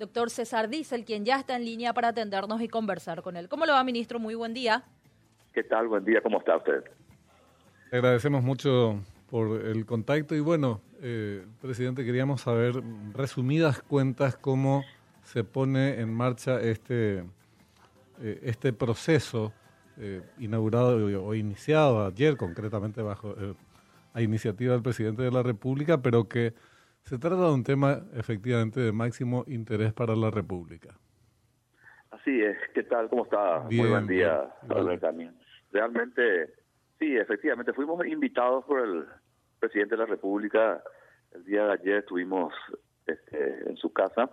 doctor César Diesel, quien ya está en línea para atendernos y conversar con él. ¿Cómo le va, ministro? Muy buen día. ¿Qué tal? Buen día, ¿cómo está usted? Agradecemos mucho por el contacto y bueno, eh, presidente, queríamos saber resumidas cuentas cómo se pone en marcha este, eh, este proceso eh, inaugurado o, iniciado ayer, concretamente bajo a iniciativa del presidente de la República, pero que se trata de un tema efectivamente de máximo interés para la República. Así es, ¿qué tal? ¿Cómo está? Muy buen día, también. Realmente, sí, efectivamente, fuimos invitados por el presidente de la República. El día de ayer estuvimos este, en su casa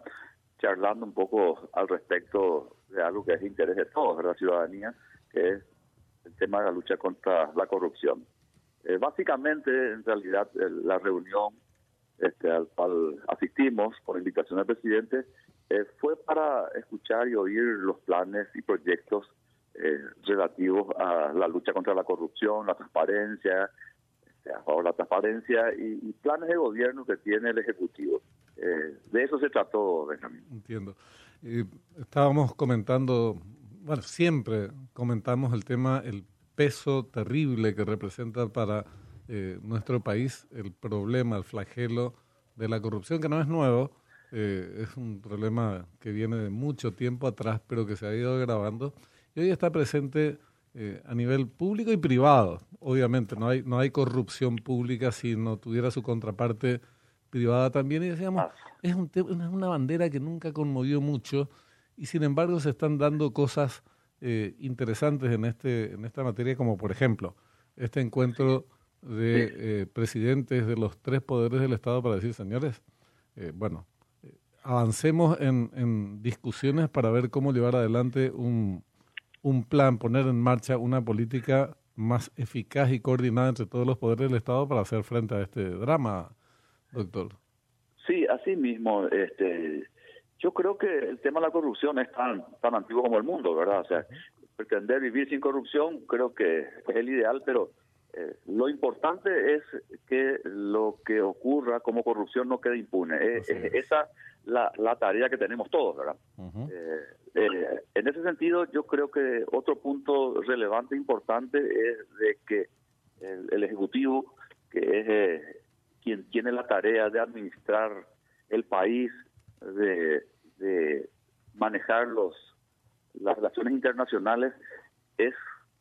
charlando un poco al respecto de algo que es de interés de todos, de la ciudadanía, que es el tema de la lucha contra la corrupción. Eh, básicamente, en realidad, la reunión este, al cual asistimos por invitación del presidente eh, fue para escuchar y oír los planes y proyectos eh, relativos a la lucha contra la corrupción, la transparencia, este, a favor de la transparencia y, planes de gobierno que tiene el Ejecutivo. de eso se trató, Benjamín. Entiendo. estábamos comentando, bueno, siempre comentamos el tema, el peso terrible que representa para eh, nuestro país el problema, el flagelo de la corrupción, que no es nuevo, eh, es un problema que viene de mucho tiempo atrás, pero que se ha ido agravando y hoy está presente eh, a nivel público y privado. Obviamente, no hay, no hay corrupción pública si no tuviera su contraparte privada también. Y decíamos, es, un es una bandera que nunca conmovió mucho y sin embargo se están dando cosas eh, interesantes en, este, en esta materia, como por ejemplo este encuentro de eh, presidentes de los tres poderes del Estado para decir, señores, eh, bueno, avancemos en, en, discusiones para ver cómo llevar adelante un, un plan, poner en marcha una política más eficaz y coordinada entre todos los poderes del Estado para hacer frente a este drama, doctor. Sí, así mismo. Este, yo creo que el tema de la corrupción es tan, tan antiguo como el mundo, ¿verdad? O sea, pretender vivir sin corrupción creo que es el ideal, pero eh, lo importante es que lo que ocurra como corrupción no quede impune. Es, esa la, la tarea que tenemos todos, ¿verdad? Eh, eh, en ese sentido, yo creo que otro punto relevante e importante es de que el, el Ejecutivo, que es quien tiene la tarea de administrar el país, de, manejar los, las relaciones internacionales es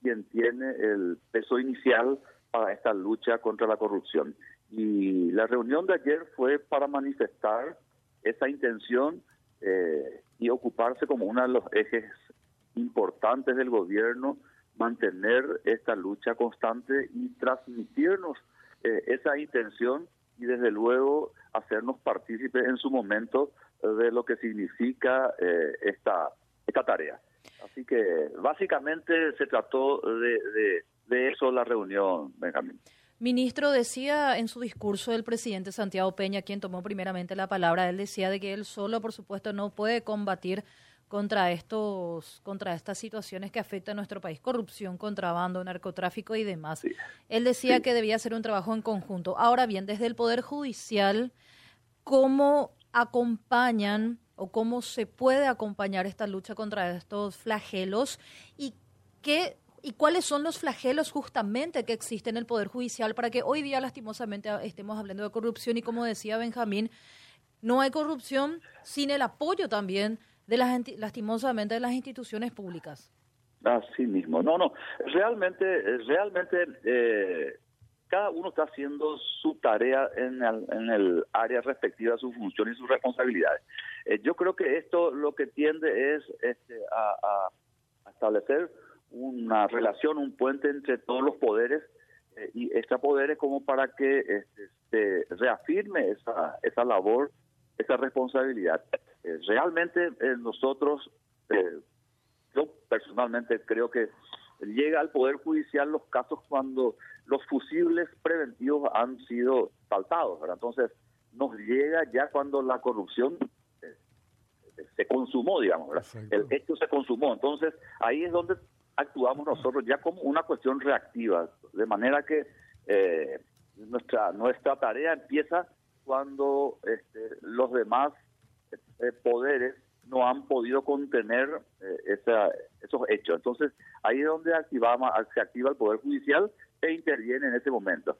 quien tiene el peso inicial para esta lucha contra la corrupción. Y la reunión de ayer fue para manifestar esa intención eh, y ocuparse como uno de los ejes importantes del gobierno, mantener esta lucha constante y transmitirnos eh, esa intención y desde luego hacernos partícipes en su momento de lo que significa eh, esta, esta tarea. Así que básicamente se trató de, de, eso la reunión, Benjamín. Ministro, decía en su discurso el presidente Santiago Peña, quien tomó primeramente la palabra, él decía de que él solo, por supuesto, no puede combatir contra estos contra estas situaciones que afectan a nuestro país, corrupción, contrabando, narcotráfico y demás. Él decía que debía ser un trabajo en conjunto. Ahora bien, desde el Poder Judicial, ¿cómo acompañan o cómo se puede acompañar esta lucha contra estos flagelos y qué y cuáles son los flagelos justamente que existen en el Poder Judicial para que hoy día lastimosamente estemos hablando de corrupción y como decía Benjamín, no hay corrupción sin el apoyo también de las lastimosamente de las instituciones públicas. Así mismo, no, no, realmente, realmente eh, cada uno está haciendo su tarea en el, área respectiva su función y sus responsabilidades. Eh, yo creo que esto lo que tiende es este, a, establecer una relación, un puente entre todos los poderes eh, y extra poderes como para que este, se reafirme esa, esa labor, esa responsabilidad. Eh, realmente nosotros, yo personalmente creo que llega al Poder Judicial los casos cuando los fusibles preventivos han sido saltados. Entonces, nos llega ya cuando la corrupción eh, se consumó, digamos, el hecho se consumó. Entonces, ahí es donde actuamos nosotros ya como una cuestión reactiva, de manera que eh, nuestra nuestra tarea empieza cuando este, los demás eh, poderes no han podido contener eh, esa, esos hechos. Entonces, ahí es donde activamos, se activa el Poder Judicial e interviene en ese momento.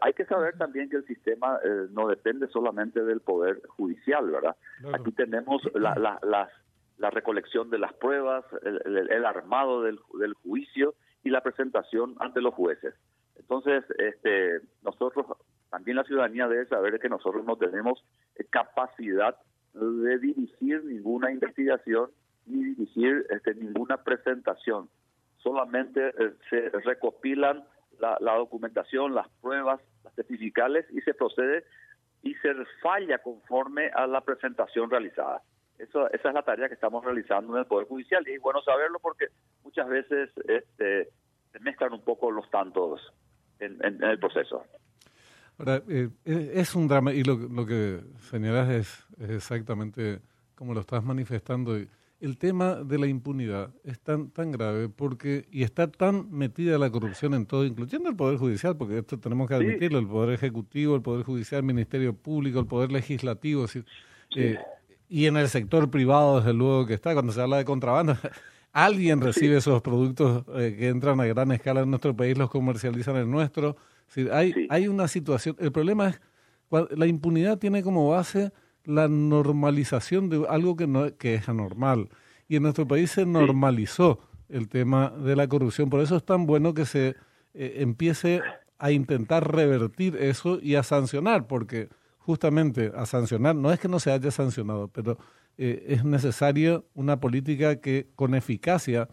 Hay que saber también que el sistema eh, no depende solamente del Poder Judicial, ¿verdad? Aquí tenemos la, la, la, recolección de las pruebas, el, el, armado del, del juicio y la presentación ante los jueces. Entonces, este, nosotros, también la ciudadanía debe saber que nosotros no tenemos capacidad de dirigir ninguna investigación ni dirigir este, ninguna presentación. Solamente eh, se recopilan la, documentación, las pruebas, las testificales y se procede y se falla conforme a la presentación realizada. Eso, esa es la tarea que estamos realizando en el Poder Judicial y es bueno saberlo porque muchas veces este, se mezclan un poco los tantos en el proceso. Ahora, eh, es un drama, y lo, lo que señalas es, exactamente como lo estás manifestando. El tema de la impunidad es tan, tan grave porque y está tan metida la corrupción en todo, incluyendo el Poder Judicial, porque esto tenemos que admitirlo, el Poder Ejecutivo, el Poder Judicial, el Ministerio Público, el Poder Legislativo, eh, y en el sector privado, desde luego que está, cuando se habla de contrabando, alguien recibe esos productos eh, que entran a gran escala en nuestro país, los comercializan en el nuestro hay, hay una situación, el problema es, la impunidad tiene como base la normalización de algo que, no, que es anormal. Y en nuestro país se normalizó el tema de la corrupción. Por eso es tan bueno que se eh, empiece a intentar revertir eso y a sancionar, porque justamente a sancionar, no es que no se haya sancionado, pero eh, es necesaria una política que con eficacia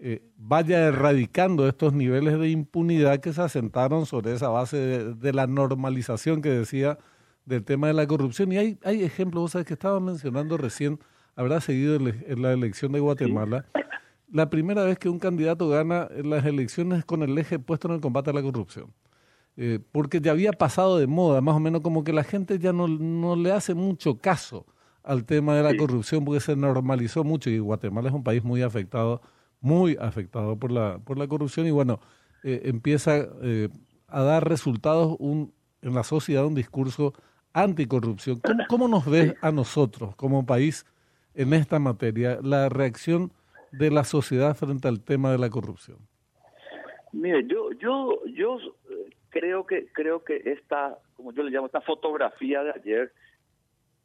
eh, vaya erradicando estos niveles de impunidad que se asentaron sobre esa base de, la normalización que decía del tema de la corrupción. Y hay, hay ejemplos, vos sabés que estaba mencionando recién, habrá seguido en la elección de Guatemala, la primera vez que un candidato gana en las elecciones con el eje puesto en el combate a la corrupción. Eh, porque ya había pasado de moda, más o menos como que la gente ya no, no le hace mucho caso al tema de la corrupción porque se normalizó mucho y Guatemala es un país muy afectado muy afectado por la, por la corrupción y bueno, eh, empieza eh, a dar resultados un, en la sociedad un discurso anticorrupción. ¿Cómo, ¿Cómo nos ves a nosotros como país en esta materia, la reacción de la sociedad frente al tema de la corrupción? Mire, yo, yo, yo eh, creo que creo que esta, como yo le llamo, esta fotografía de ayer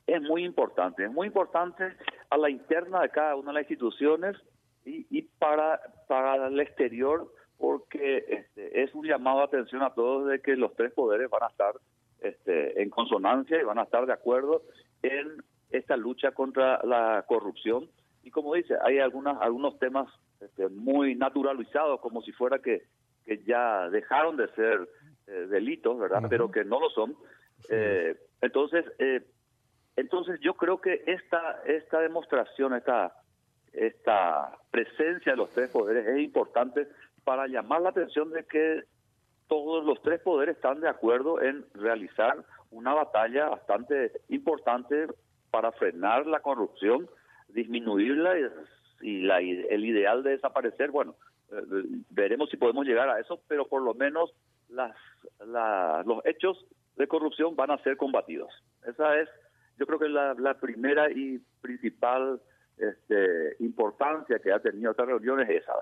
es muy importante. Es muy importante a la interna de cada una de las instituciones y, para, para el exterior porque este, es un llamado de atención a todos de que los tres poderes van a estar este, en consonancia y van a estar de acuerdo en esta lucha contra la corrupción. Y como dice, hay algunas, algunos temas este, muy naturalizados, como si fuera que, que ya dejaron de ser eh, delitos, ¿verdad? Pero que no lo son. Eh, entonces, eh, entonces yo creo que esta, esta demostración, esta esta presencia de los tres poderes es importante para llamar la atención de que todos los tres poderes están de acuerdo en realizar una batalla bastante importante para frenar la corrupción, disminuirla y, la, el ideal de desaparecer, bueno, eh, veremos si podemos llegar a eso, pero por lo menos las, los hechos de corrupción van a ser combatidos. Esa es, yo creo que la, la primera y principal este, importancia que ha tenido esta reunión es esa.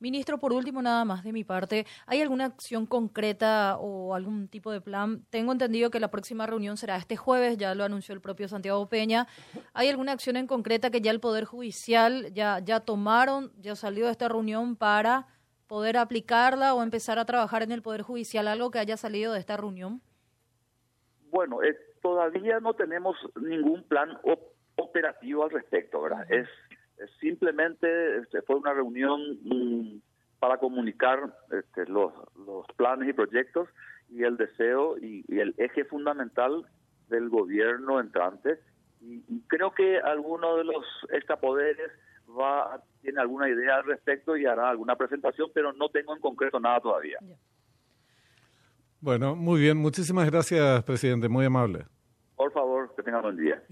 Ministro, por último, nada más de mi parte, ¿hay alguna acción concreta o algún tipo de plan? Tengo entendido que la próxima reunión será este jueves, ya lo anunció el propio Santiago Peña. ¿Hay alguna acción en concreta que ya el Poder Judicial ya, ya tomaron, ya salió de esta reunión para poder aplicarla o empezar a trabajar en el Poder Judicial, algo que haya salido de esta reunión? Bueno, eh, todavía no tenemos ningún plan operativo al respecto, ¿verdad? Es, simplemente este, fue una reunión mm, para comunicar este, los, los planes y proyectos y el deseo y, el eje fundamental del gobierno entrante. Y, creo que alguno de los extrapoderes va tiene alguna idea al respecto y hará alguna presentación, pero no tengo en concreto nada todavía. Bueno, muy bien. Muchísimas gracias, presidente. Muy amable. Por favor, que tengan buen día.